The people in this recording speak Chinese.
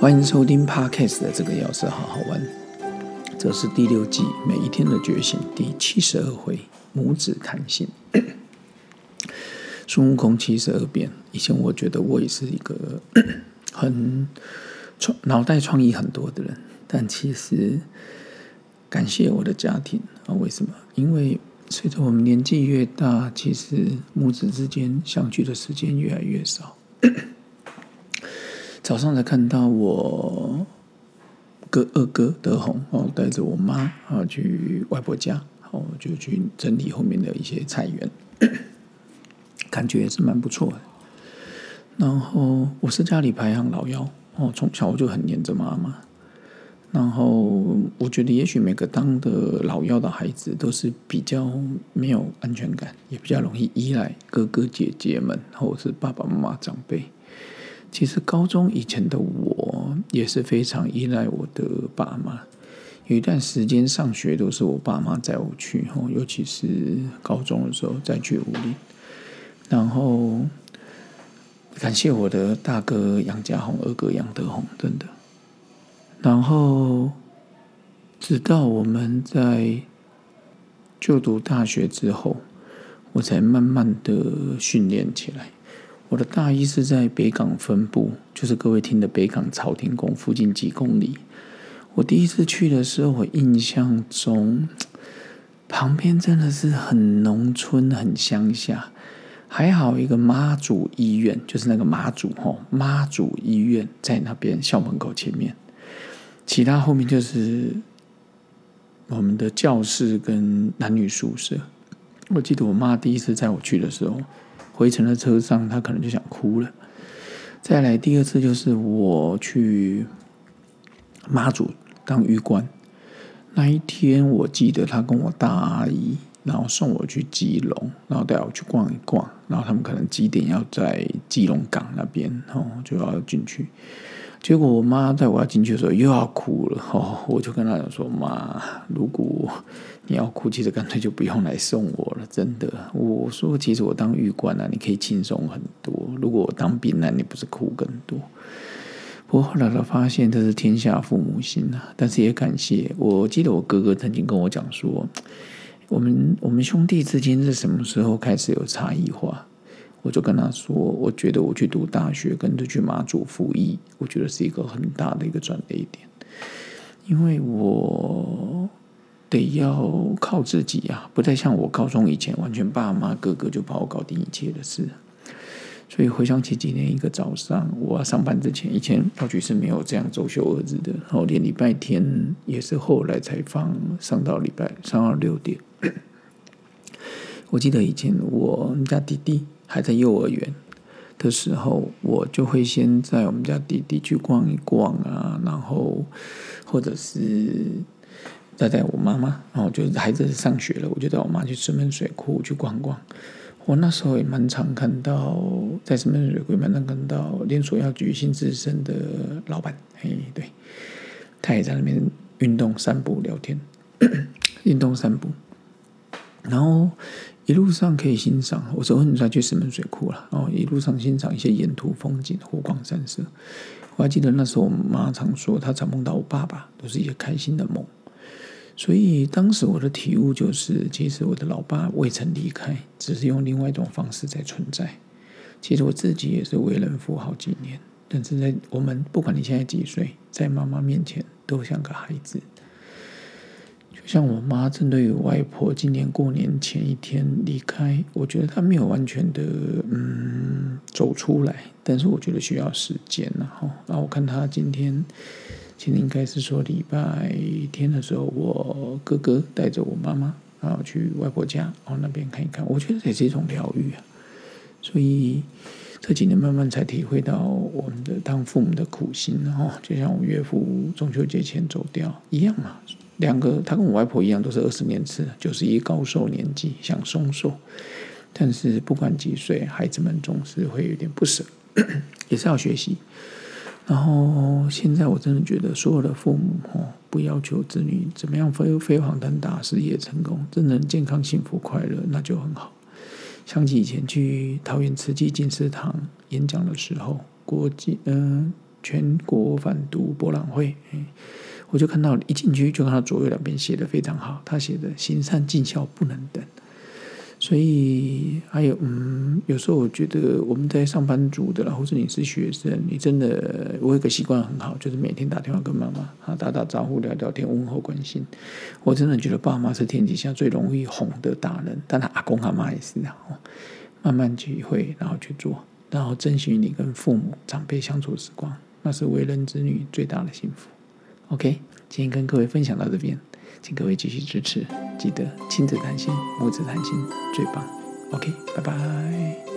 欢迎收听 Podcast 的这个钥匙好好玩，这是第六季每一天的觉醒第七十二回拇指弹性。孙悟空七十二变，以前我觉得我也是一个 很创脑袋创意很多的人，但其实感谢我的家庭啊，为什么？因为随着我们年纪越大，其实母子之间相聚的时间越来越少。早上才看到我哥二哥德宏哦，带着我妈啊去外婆家，哦就去整理后面的一些菜园，感觉也是蛮不错的。然后我是家里排行老幺哦，从小我就很黏着妈妈。然后我觉得，也许每个当的老幺的孩子都是比较没有安全感，也比较容易依赖哥哥姐姐们或者是爸爸妈妈长辈。其实高中以前的我也是非常依赖我的爸妈，有一段时间上学都是我爸妈载我去，吼，尤其是高中的时候再去武林，然后感谢我的大哥杨家宏、二哥杨德宏，真的。然后直到我们在就读大学之后，我才慢慢的训练起来。我的大一是在北港分部，就是各位听的北港朝廷宫附近几公里。我第一次去的时候，我印象中旁边真的是很农村、很乡下，还好一个妈祖医院，就是那个妈祖吼妈祖医院在那边校门口前面，其他后面就是我们的教室跟男女宿舍。我记得我妈第一次载我去的时候。回程的车上，他可能就想哭了。再来第二次，就是我去妈祖当玉官那一天，我记得他跟我大阿姨，然后送我去基隆，然后带我去逛一逛，然后他们可能几点要在基隆港那边，哦，就要进去。结果我妈在我要进去的时候又要哭了，哦，我就跟她讲说：“妈，如果你要哭，其实干脆就不用来送我了，真的。”我说：“其实我当狱官啊，你可以轻松很多。如果我当兵那你不是哭更多？”不过后来她发现这是天下父母心啊，但是也感谢。我记得我哥哥曾经跟我讲说：“我们我们兄弟之间是什么时候开始有差异化？”我就跟他说：“我觉得我去读大学，跟着去马祖服役，我觉得是一个很大的一个转捩点，因为我得要靠自己呀，不再像我高中以前，完全爸妈哥哥就帮我搞定一切的事。所以回想起今天一个早上，我上班之前，以前道局是没有这样周休二日的，然后连礼拜天也是后来才放，上到礼拜上到六点。我记得以前我们家弟弟。”还在幼儿园的时候，我就会先在我们家弟弟去逛一逛啊，然后或者是带带我妈妈，然后就孩子上学了，我就带我妈去石门水库去逛逛。我那时候也蛮常看到在石门水库蛮常看到连锁药局新之声的老板，嘿，对，他也在那边运动、散步、聊天，运动、散步，然后。一路上可以欣赏，我说你再去石门水库了，然后一路上欣赏一些沿途风景，湖光山色。我还记得那时候我妈常说，她常梦到我爸爸，都是一些开心的梦。所以当时我的体悟就是，其实我的老爸未曾离开，只是用另外一种方式在存在。其实我自己也是为人父好几年，但是在我们不管你现在几岁，在妈妈面前都像个孩子。像我妈针对外婆今年过年前一天离开，我觉得她没有完全的嗯走出来，但是我觉得需要时间然后，然后我看她今天，其实应该是说礼拜天的时候，我哥哥带着我妈妈然后去外婆家，然后那边看一看，我觉得也是一种疗愈啊。所以这几年慢慢才体会到我们的当父母的苦心，然后就像我岳父中秋节前走掉一样嘛。两个，他跟我外婆一样，都是二十年次，就是一高寿年纪，想松寿。但是不管几岁，孩子们总是会有点不舍，也是要学习。然后现在我真的觉得，所有的父母，不要求子女怎么样飞飞黄腾达、事业成功，真能健康、幸福、快乐，那就很好。想起以前去桃园慈济进士堂演讲的时候，国际嗯全国反毒博览会，哎，我就看到一进去就看到左右两边写的非常好，他写的“行善尽孝不能等”。所以还有，嗯，有时候我觉得我们在上班族的，或者你是学生，你真的我有个习惯很好，就是每天打电话跟妈妈啊打打招呼、聊聊天、问候关心。我真的觉得爸妈是天底下最容易哄的大人，但他阿公阿妈也是啊。慢慢体会，然后去做，然后珍惜你跟父母长辈相处时光，那是为人子女最大的幸福。OK，今天跟各位分享到这边。请各位继续支持，记得亲子谈心，母子谈心最棒。OK，拜拜。